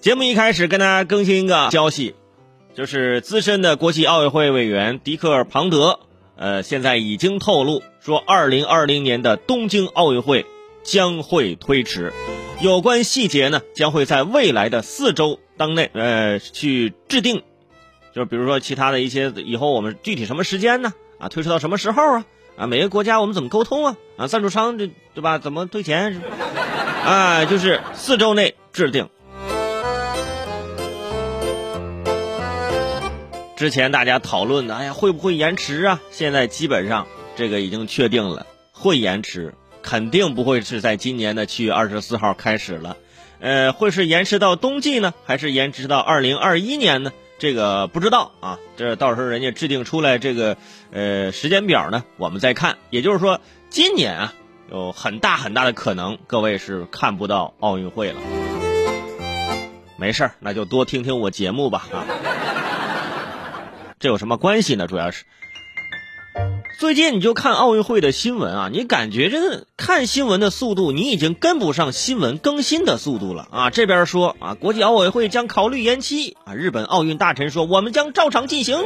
节目一开始跟大家更新一个消息，就是资深的国际奥委会委员迪克庞德，呃，现在已经透露说，二零二零年的东京奥运会将会推迟，有关细节呢，将会在未来的四周当内，呃，去制定，就比如说其他的一些以后我们具体什么时间呢？啊，推迟到什么时候啊？啊，每个国家我们怎么沟通啊？啊，赞助商这对吧？怎么退钱？啊，就是四周内制定。之前大家讨论的，哎呀，会不会延迟啊？现在基本上这个已经确定了，会延迟，肯定不会是在今年的七月二十四号开始了。呃，会是延迟到冬季呢，还是延迟到二零二一年呢？这个不知道啊。这到时候人家制定出来这个呃时间表呢，我们再看。也就是说，今年啊，有很大很大的可能，各位是看不到奥运会了。没事儿，那就多听听我节目吧啊。这有什么关系呢？主要是最近你就看奥运会的新闻啊，你感觉这个看新闻的速度，你已经跟不上新闻更新的速度了啊！这边说啊，国际奥委会将考虑延期啊，日本奥运大臣说我们将照常进行，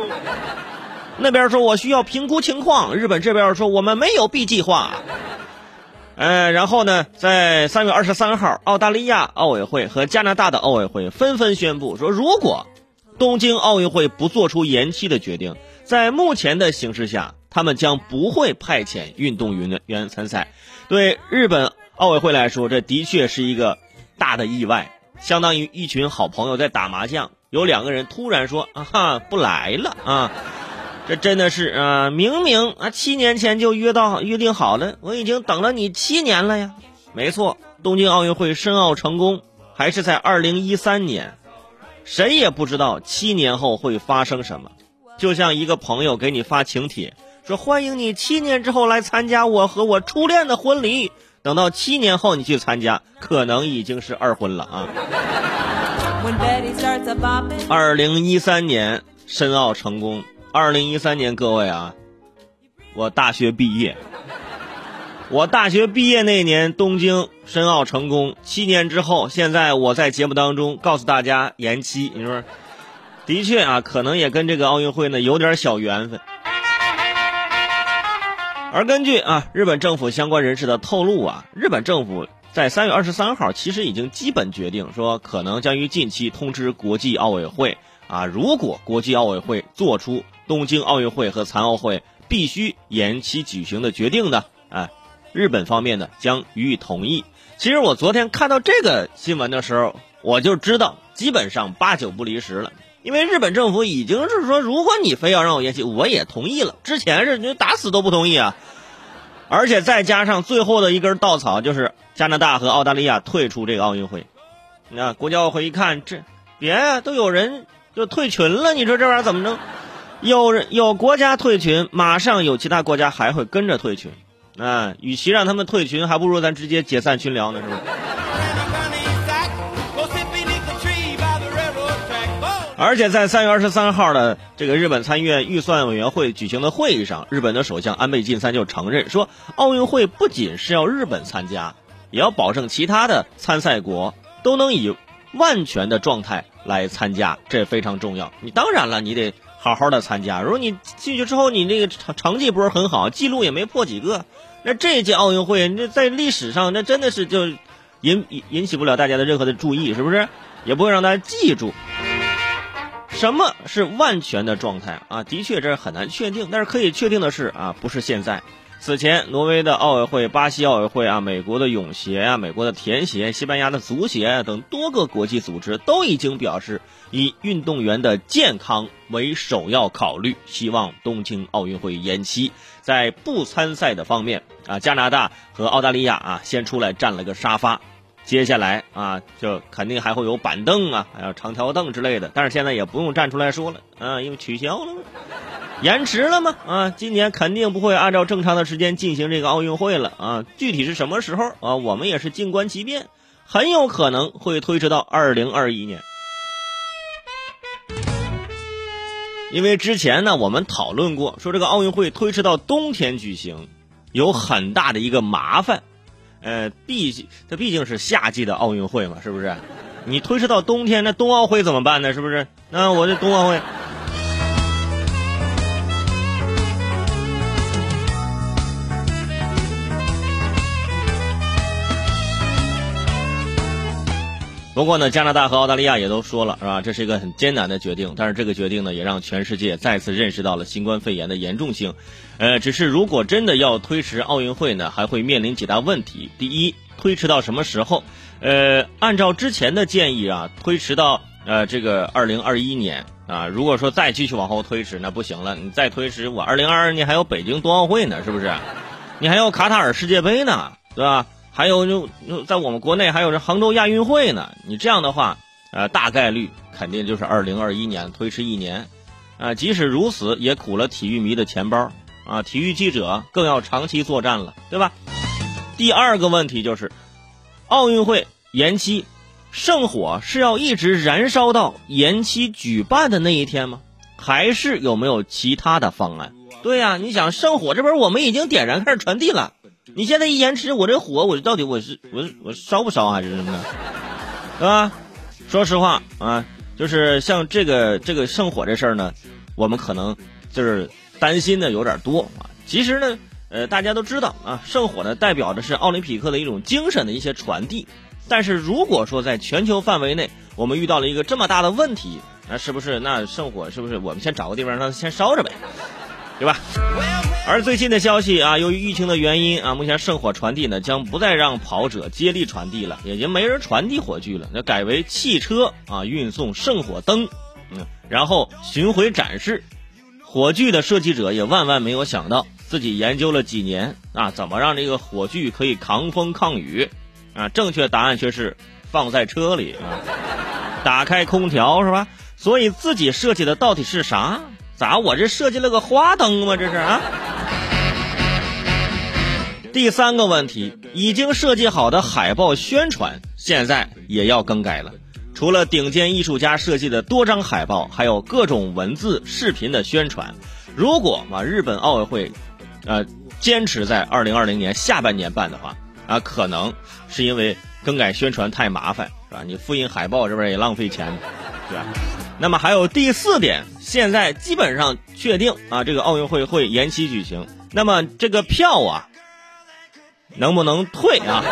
那边说我需要评估情况，日本这边说我们没有 B 计划。呃，然后呢，在三月二十三号，澳大利亚奥委会和加拿大的奥委会纷纷宣布说，如果东京奥运会不做出延期的决定，在目前的形势下，他们将不会派遣运动员员参赛。对日本奥委会来说，这的确是一个大的意外，相当于一群好朋友在打麻将，有两个人突然说：“啊哈，不来了啊！”这真的是啊，明明啊七年前就约到约定好了，我已经等了你七年了呀。没错，东京奥运会申奥成功，还是在二零一三年。谁也不知道七年后会发生什么，就像一个朋友给你发请帖，说欢迎你七年之后来参加我和我初恋的婚礼。等到七年后你去参加，可能已经是二婚了啊。二零一三年申奥成功，二零一三年各位啊，我大学毕业。我大学毕业那年，东京申奥成功。七年之后，现在我在节目当中告诉大家延期。你说，的确啊，可能也跟这个奥运会呢有点小缘分。而根据啊日本政府相关人士的透露啊，日本政府在三月二十三号其实已经基本决定说，可能将于近期通知国际奥委会啊，如果国际奥委会做出东京奥运会和残奥会必须延期举行的决定的，哎。日本方面呢将予以同意。其实我昨天看到这个新闻的时候，我就知道基本上八九不离十了。因为日本政府已经是说，如果你非要让我延期，我也同意了。之前是你打死都不同意啊。而且再加上最后的一根稻草，就是加拿大和澳大利亚退出这个奥运会。那国家奥会一看，这别呀，都有人就退群了。你说这玩意儿怎么弄？有人有国家退群，马上有其他国家还会跟着退群。啊，与其让他们退群，还不如咱直接解散群聊呢，是不是？而且在三月二十三号的这个日本参议院预算委员会举行的会议上，日本的首相安倍晋三就承认说，奥运会不仅是要日本参加，也要保证其他的参赛国都能以万全的状态来参加，这非常重要。你当然了，你得好好的参加。如果你进去之后，你那个成成绩不是很好，记录也没破几个。那这届奥运会，那在历史上，那真的是就引引引起不了大家的任何的注意，是不是？也不会让大家记住什么是万全的状态啊？的确，这很难确定。但是可以确定的是啊，不是现在。此前，挪威的奥委会、巴西奥委会啊、美国的泳协啊、美国的田协、西班牙的足协等多个国际组织都已经表示，以运动员的健康为首要考虑，希望东京奥运会延期。在不参赛的方面啊，加拿大和澳大利亚啊先出来占了个沙发，接下来啊就肯定还会有板凳啊，还有长条凳之类的，但是现在也不用站出来说了啊，因为取消了，延迟了吗啊，今年肯定不会按照正常的时间进行这个奥运会了啊，具体是什么时候啊，我们也是静观其变，很有可能会推迟到二零二一年。因为之前呢，我们讨论过，说这个奥运会推迟到冬天举行，有很大的一个麻烦，呃，毕竟它毕竟是夏季的奥运会嘛，是不是？你推迟到冬天，那冬奥会怎么办呢？是不是？那我这冬奥会。不过呢，加拿大和澳大利亚也都说了，是吧？这是一个很艰难的决定，但是这个决定呢，也让全世界再次认识到了新冠肺炎的严重性。呃，只是如果真的要推迟奥运会呢，还会面临几大问题。第一，推迟到什么时候？呃，按照之前的建议啊，推迟到呃这个二零二一年啊。如果说再继续往后推迟，那不行了，你再推迟，我二零二二年还有北京冬奥会呢，是不是？你还有卡塔尔世界杯呢，对吧？还有就就在我们国内还有这杭州亚运会呢，你这样的话，呃，大概率肯定就是二零二一年推迟一年，啊，即使如此也苦了体育迷的钱包啊，体育记者更要长期作战了，对吧？第二个问题就是，奥运会延期，圣火是要一直燃烧到延期举办的那一天吗？还是有没有其他的方案？对呀，你想圣火这边我们已经点燃开始传递了。你现在一延迟，我这火我到底我是我我烧不烧还是什么的，对吧？说实话啊，就是像这个这个圣火这事儿呢，我们可能就是担心的有点多啊。其实呢，呃，大家都知道啊，圣火呢代表的是奥林匹克的一种精神的一些传递。但是如果说在全球范围内，我们遇到了一个这么大的问题，那是不是那圣火是不是我们先找个地方让它先烧着呗？对吧？而最近的消息啊，由于疫情的原因啊，目前圣火传递呢将不再让跑者接力传递了，也就没人传递火炬了，那改为汽车啊运送圣火灯，嗯，然后巡回展示。火炬的设计者也万万没有想到，自己研究了几年啊，怎么让这个火炬可以抗风抗雨啊？正确答案却是放在车里啊，打开空调是吧？所以自己设计的到底是啥？咋我这设计了个花灯吗？这是啊。第三个问题，已经设计好的海报宣传现在也要更改了。除了顶尖艺术家设计的多张海报，还有各种文字、视频的宣传。如果啊日本奥运会，呃坚持在二零二零年下半年办的话，啊可能是因为更改宣传太麻烦，是吧？你复印海报这边也浪费钱，对吧？那么还有第四点，现在基本上确定啊，这个奥运会会延期举行。那么这个票啊，能不能退啊？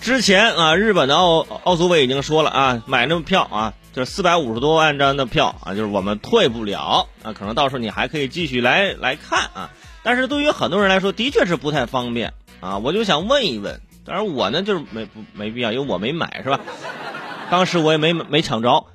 之前啊，日本的奥奥组委已经说了啊，买那么票啊，就是四百五十多万张的票啊，就是我们退不了啊，可能到时候你还可以继续来来看啊。但是对于很多人来说，的确是不太方便啊。我就想问一问，当然我呢就是没没必要，因为我没买是吧？当时我也没没抢着。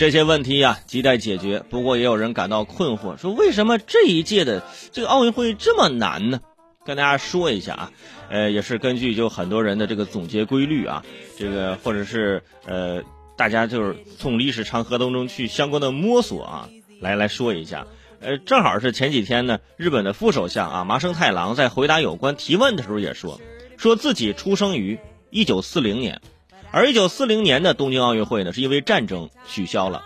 这些问题呀，亟待解决。不过也有人感到困惑，说为什么这一届的这个奥运会这么难呢？跟大家说一下啊，呃，也是根据就很多人的这个总结规律啊，这个或者是呃，大家就是从历史长河当中去相关的摸索啊，来来说一下。呃，正好是前几天呢，日本的副首相啊麻生太郎在回答有关提问的时候也说，说自己出生于一九四零年。而一九四零年的东京奥运会呢，是因为战争取消了。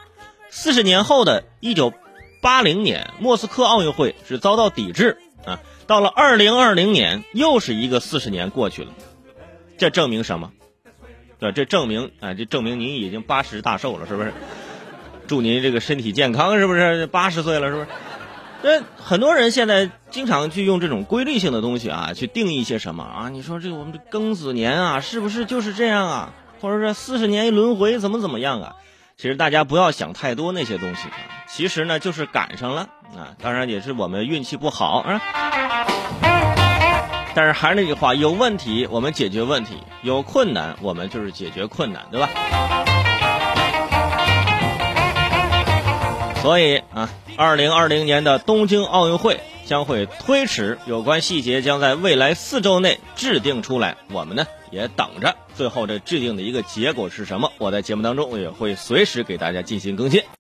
四十年后的一九八零年莫斯科奥运会是遭到抵制啊。到了二零二零年，又是一个四十年过去了。这证明什么？对，这证明啊，这证明您已经八十大寿了，是不是？祝您这个身体健康，是不是？八十岁了，是不是？那很多人现在经常去用这种规律性的东西啊，去定义一些什么啊？你说这个我们这庚子年啊，是不是就是这样啊？或者说四十年一轮回怎么怎么样啊？其实大家不要想太多那些东西啊。其实呢，就是赶上了啊。当然也是我们运气不好啊。但是还是那句话，有问题我们解决问题，有困难我们就是解决困难，对吧？所以啊，二零二零年的东京奥运会。将会推迟，有关细节将在未来四周内制定出来。我们呢也等着最后这制定的一个结果是什么。我在节目当中也会随时给大家进行更新。